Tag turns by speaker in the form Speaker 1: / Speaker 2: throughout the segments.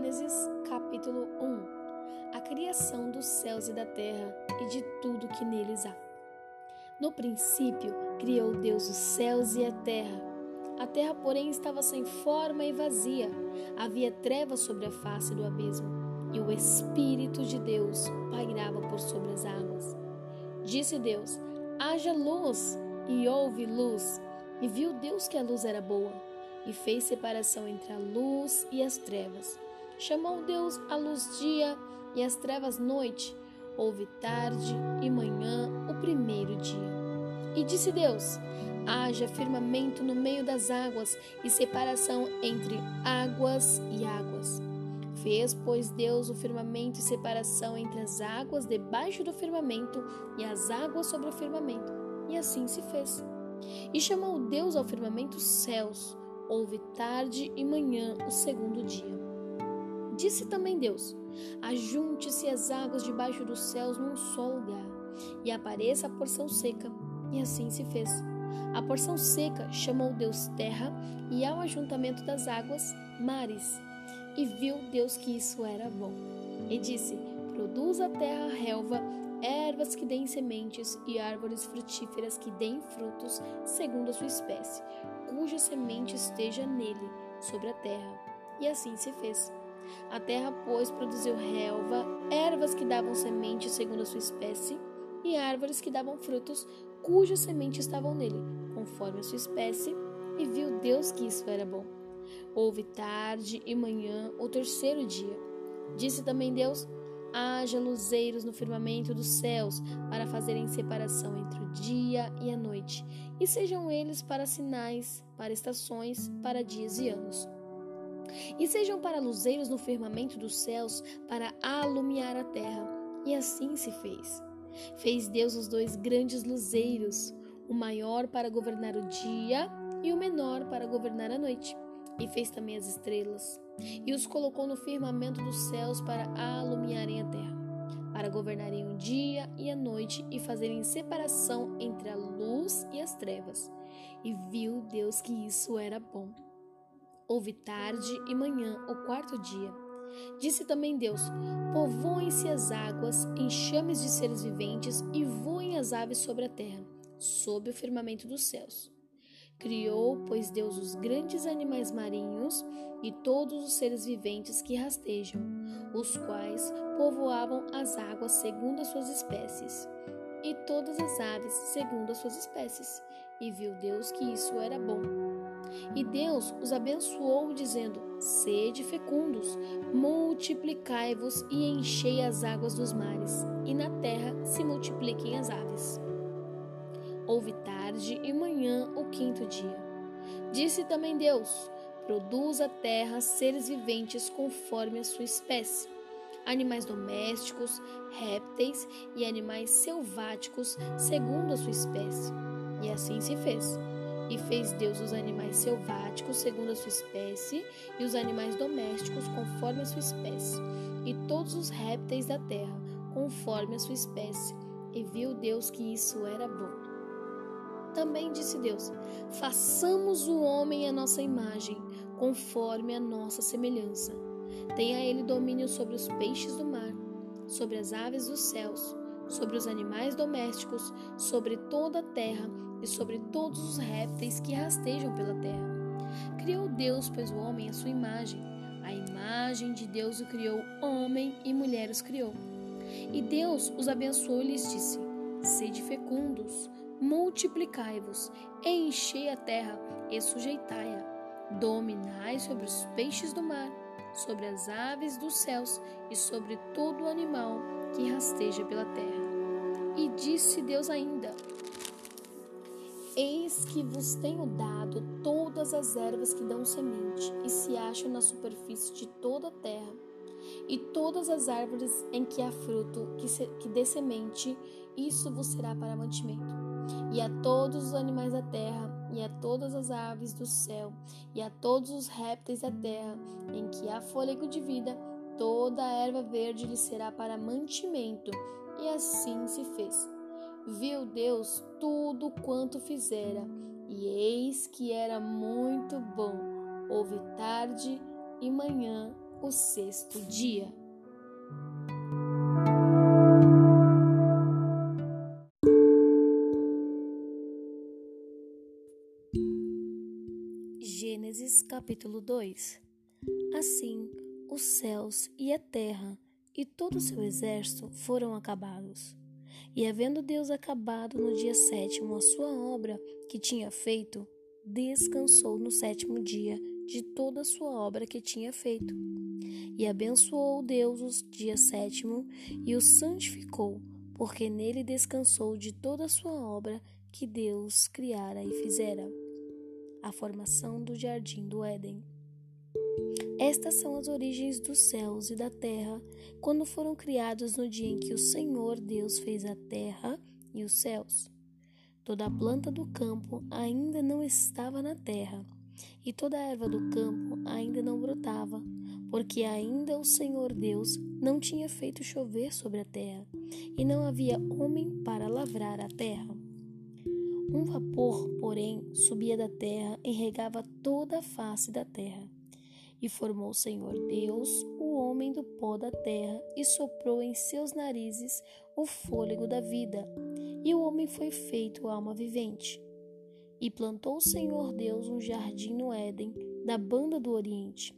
Speaker 1: Gênesis capítulo 1 A criação dos céus e da terra e de tudo que neles há. No princípio, criou Deus os céus e a terra. A terra, porém, estava sem forma e vazia. Havia trevas sobre a face do abismo, e o Espírito de Deus pairava por sobre as águas. Disse Deus: Haja luz, e houve luz. E viu Deus que a luz era boa e fez separação entre a luz e as trevas. Chamou Deus a luz dia e as trevas noite. Houve tarde e manhã o primeiro dia. E disse Deus: haja firmamento no meio das águas e separação entre águas e águas. Fez, pois, Deus o firmamento e separação entre as águas debaixo do firmamento e as águas sobre o firmamento. E assim se fez. E chamou Deus ao firmamento céus, houve tarde e manhã o segundo dia. Disse também Deus: Ajunte-se as águas debaixo dos céus num só lugar, e apareça a porção seca. E assim se fez. A porção seca chamou Deus terra, e ao ajuntamento das águas, mares. E viu Deus que isso era bom. E disse: Produz a terra relva, ervas que deem sementes e árvores frutíferas que deem frutos segundo a sua espécie, cuja semente esteja nele, sobre a terra. E assim se fez. A terra, pois, produziu relva, ervas que davam semente segundo a sua espécie, e árvores que davam frutos, cujas sementes estavam nele, conforme a sua espécie, e viu Deus que isso era bom. Houve tarde e manhã o terceiro dia. Disse também Deus: haja luzeiros no firmamento dos céus para fazerem separação entre o dia e a noite, e sejam eles para sinais, para estações, para dias e anos. E sejam para luzeiros no firmamento dos céus para alumiar a terra. E assim se fez. Fez Deus os dois grandes luzeiros, o maior para governar o dia e o menor para governar a noite. E fez também as estrelas e os colocou no firmamento dos céus para alumiarem a terra, para governarem o dia e a noite e fazerem separação entre a luz e as trevas. E viu Deus que isso era bom. Houve tarde e manhã o quarto dia. Disse também Deus: Povoem-se as águas, enxames de seres viventes, e voem as aves sobre a terra, sob o firmamento dos céus. Criou, pois Deus, os grandes animais marinhos e todos os seres viventes que rastejam, os quais povoavam as águas segundo as suas espécies, e todas as aves segundo as suas espécies. E viu Deus que isso era bom. E Deus os abençoou, dizendo: Sede fecundos, multiplicai-vos e enchei as águas dos mares, e na terra se multipliquem as aves. Houve tarde e manhã o quinto dia. Disse também Deus: Produz a terra seres viventes conforme a sua espécie, animais domésticos, répteis e animais selváticos segundo a sua espécie. E assim se fez. E fez Deus os animais selváticos segundo a sua espécie, e os animais domésticos conforme a sua espécie, e todos os répteis da terra conforme a sua espécie. E viu Deus que isso era bom. Também disse Deus: façamos o homem à nossa imagem, conforme a nossa semelhança. Tenha ele domínio sobre os peixes do mar, sobre as aves dos céus, sobre os animais domésticos, sobre toda a terra e sobre todos os répteis que rastejam pela terra. Criou Deus, pois, o homem à sua imagem. A imagem de Deus o criou, homem e mulher os criou. E Deus os abençoou e lhes disse: Sede fecundos, multiplicai-vos, enchei a terra e sujeitai-a. Dominai sobre os peixes do mar, sobre as aves dos céus e sobre todo o animal que rasteja pela terra. E disse Deus ainda: Eis que vos tenho dado todas as ervas que dão semente e se acham na superfície de toda a terra, e todas as árvores em que há fruto que, se, que dê semente, isso vos será para mantimento e a todos os animais da terra, e a todas as aves do céu, e a todos os répteis da terra, em que há fôlego de vida, toda a erva verde lhe será para mantimento. E assim se fez. Viu Deus tudo quanto fizera, e eis que era muito bom. Houve tarde e manhã o sexto dia. Gênesis capítulo 2 Assim, os céus e a terra e todo o seu exército foram acabados. E havendo Deus acabado no dia sétimo a sua obra que tinha feito, descansou no sétimo dia de toda a sua obra que tinha feito. E abençoou Deus o dia sétimo e o santificou, porque nele descansou de toda a sua obra que Deus criara e fizera. A formação do jardim do Éden. Estas são as origens dos céus e da terra, quando foram criados no dia em que o Senhor Deus fez a terra e os céus. Toda a planta do campo ainda não estava na terra, e toda a erva do campo ainda não brotava, porque ainda o Senhor Deus não tinha feito chover sobre a terra, e não havia homem para lavrar a terra. Um vapor, porém, subia da terra e regava toda a face da terra. E formou o Senhor Deus o homem do pó da terra e soprou em seus narizes o fôlego da vida, e o homem foi feito alma vivente. E plantou o Senhor Deus um jardim no Éden, da banda do Oriente,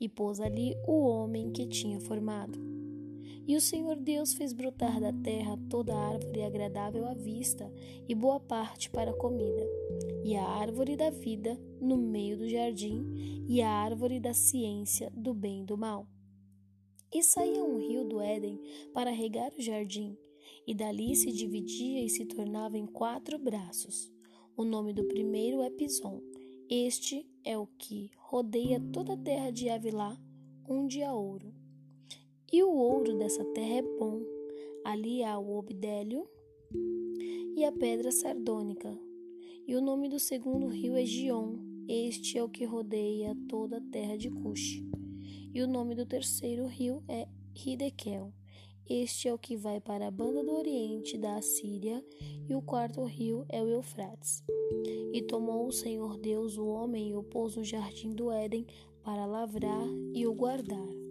Speaker 1: e pôs ali o homem que tinha formado. E o Senhor Deus fez brotar da terra toda árvore agradável à vista e boa parte para a comida, e a árvore da vida no meio do jardim, e a árvore da ciência do bem e do mal. E saía um rio do Éden para regar o jardim, e dali se dividia e se tornava em quatro braços. O nome do primeiro é Pison. Este é o que rodeia toda a terra de Avilá, onde há ouro. E o ouro dessa terra é bom. Ali há o obdélio e a pedra sardônica. E o nome do segundo rio é Gion. Este é o que rodeia toda a terra de Cush. E o nome do terceiro rio é Hidekel. Este é o que vai para a banda do oriente da Assíria, e o quarto rio é o Eufrates. E tomou o Senhor Deus o homem e o pôs no jardim do Éden para lavrar e o guardar.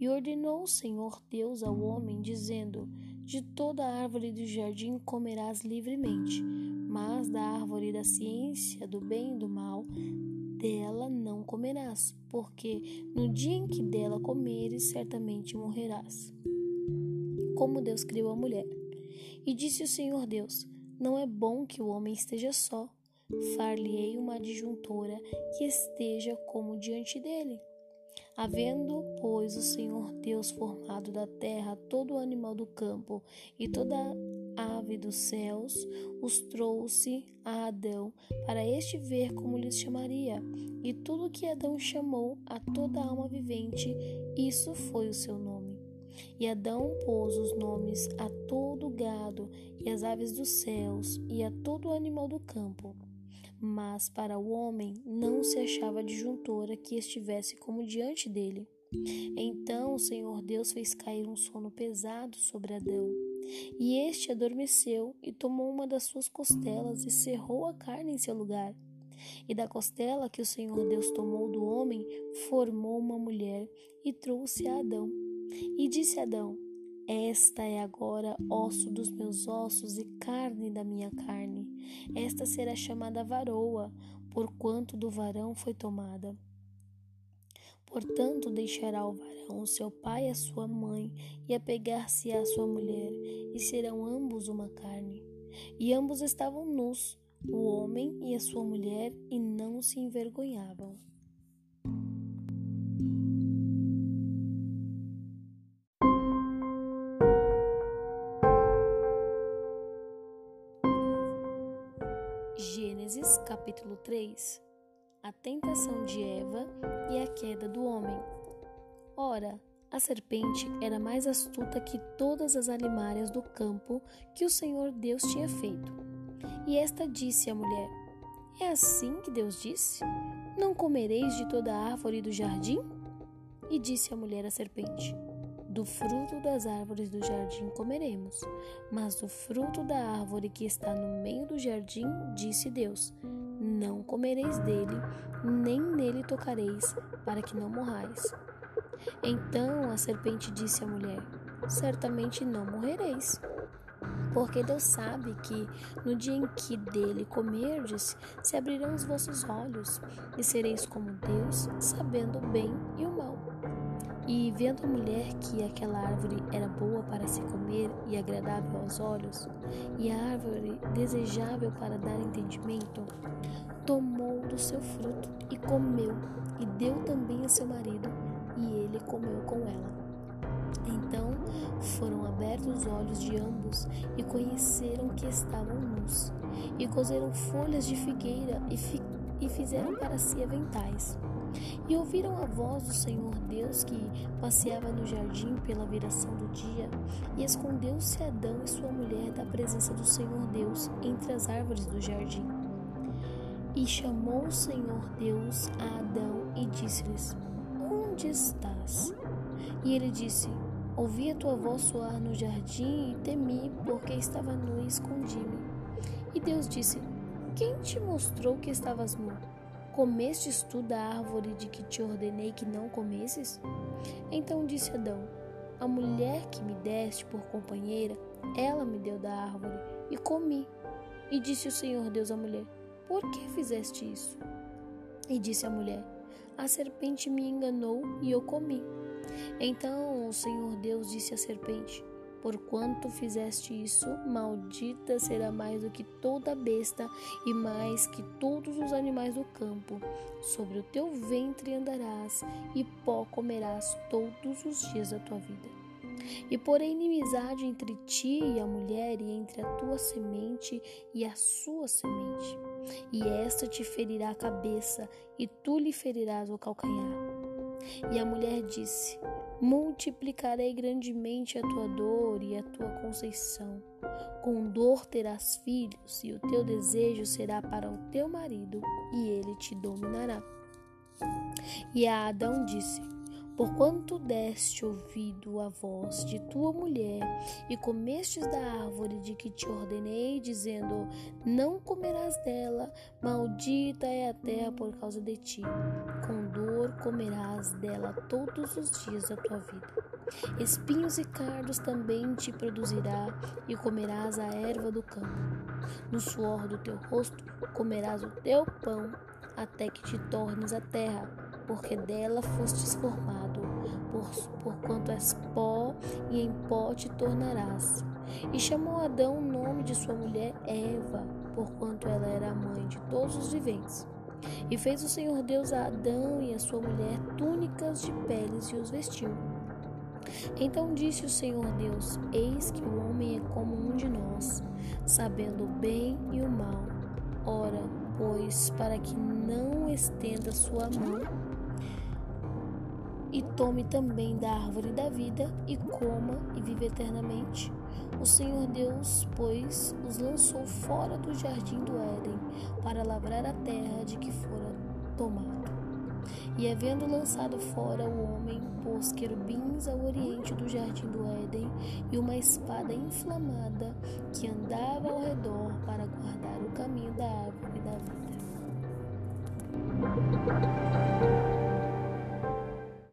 Speaker 1: E ordenou o Senhor Deus ao homem, dizendo: De toda árvore do jardim comerás livremente, mas da árvore da ciência do bem e do mal, dela não comerás, porque no dia em que dela comeres, certamente morrerás. Como Deus criou a mulher. E disse o Senhor Deus: Não é bom que o homem esteja só. Far-lhe-ei uma adjuntora que esteja como diante dele. Havendo, pois, o Senhor Deus formado da terra todo animal do campo e toda ave dos céus, os trouxe a Adão para este ver como lhes chamaria. E tudo que Adão chamou a toda alma vivente, isso foi o seu nome. E Adão pôs os nomes a todo gado e as aves dos céus e a todo animal do campo mas para o homem não se achava disjuntora que estivesse como diante dele. Então o Senhor Deus fez cair um sono pesado sobre Adão. E este adormeceu e tomou uma das suas costelas e cerrou a carne em seu lugar. E da costela que o Senhor Deus tomou do homem, formou uma mulher e trouxe a Adão. E disse a Adão: esta é agora osso dos meus ossos e carne da minha carne. Esta será chamada varoa, porquanto do varão foi tomada. Portanto, deixará o varão seu pai e a sua mãe, e apegar-se à sua mulher, e serão ambos uma carne. E ambos estavam nus, o homem e a sua mulher, e não se envergonhavam. Capítulo 3 A tentação de Eva e a queda do homem. Ora, a serpente era mais astuta que todas as alimárias do campo que o Senhor Deus tinha feito. E esta disse à mulher: É assim que Deus disse? Não comereis de toda a árvore do jardim? E disse a mulher à serpente: do fruto das árvores do jardim comeremos, mas do fruto da árvore que está no meio do jardim, disse Deus: Não comereis dele, nem nele tocareis, para que não morrais. Então a serpente disse à mulher: Certamente não morrereis. Porque Deus sabe que no dia em que dele comerdes, se abrirão os vossos olhos, e sereis como Deus, sabendo o bem e o mal. E vendo a mulher que aquela árvore era boa para se comer e agradável aos olhos, e a árvore desejável para dar entendimento, tomou do seu fruto e comeu, e deu também a seu marido, e ele comeu com ela. Então foram abertos os olhos de ambos e conheceram que estavam nus, e cozeram folhas de figueira e, fi e fizeram para si aventais. E ouviram a voz do Senhor Deus que passeava no jardim pela viração do dia, e escondeu-se Adão e sua mulher da presença do Senhor Deus entre as árvores do jardim. E chamou o Senhor Deus a Adão e disse-lhes: Onde estás? E ele disse: Ouvi a tua voz soar no jardim e temi, porque estava nu e escondi-me. E Deus disse: Quem te mostrou que estavas nu? Comestes tu da árvore de que te ordenei que não comesses? Então disse Adão: A mulher que me deste por companheira, ela me deu da árvore e comi. E disse o Senhor Deus à mulher: Por que fizeste isso? E disse a mulher: A serpente me enganou e eu comi. Então o Senhor Deus disse à serpente: Porquanto fizeste isso, maldita será mais do que toda besta e mais que todos os animais do campo. Sobre o teu ventre andarás e pó comerás todos os dias da tua vida. E porém inimizade entre ti e a mulher, e entre a tua semente e a sua semente. E esta te ferirá a cabeça, e tu lhe ferirás o calcanhar. E a mulher disse: Multiplicarei grandemente a tua dor e a tua conceição. Com dor terás filhos, e o teu desejo será para o teu marido, e ele te dominará. E a Adão disse: Porquanto deste ouvido à voz de tua mulher e comestes da árvore de que te ordenei, dizendo: Não comerás dela, maldita é a terra por causa de ti. Com dor comerás dela todos os dias da tua vida. Espinhos e cardos também te produzirá, e comerás a erva do campo. No suor do teu rosto comerás o teu pão, até que te tornes a terra porque dela fostes formado, por, porquanto és pó, e em pó te tornarás. E chamou Adão o nome de sua mulher Eva, porquanto ela era a mãe de todos os viventes. E fez o Senhor Deus a Adão e a sua mulher túnicas de peles e os vestiu. Então disse o Senhor Deus: Eis que o homem é como um de nós, sabendo o bem e o mal. Ora, pois, para que não estenda sua mão e tome também da árvore da vida e coma e vive eternamente. O Senhor Deus, pois, os lançou fora do jardim do Éden para lavrar a terra de que fora tomado. E havendo lançado fora o homem, pôs querubins ao oriente do jardim do Éden e uma espada inflamada que andava ao redor para guardar o caminho da árvore da vida.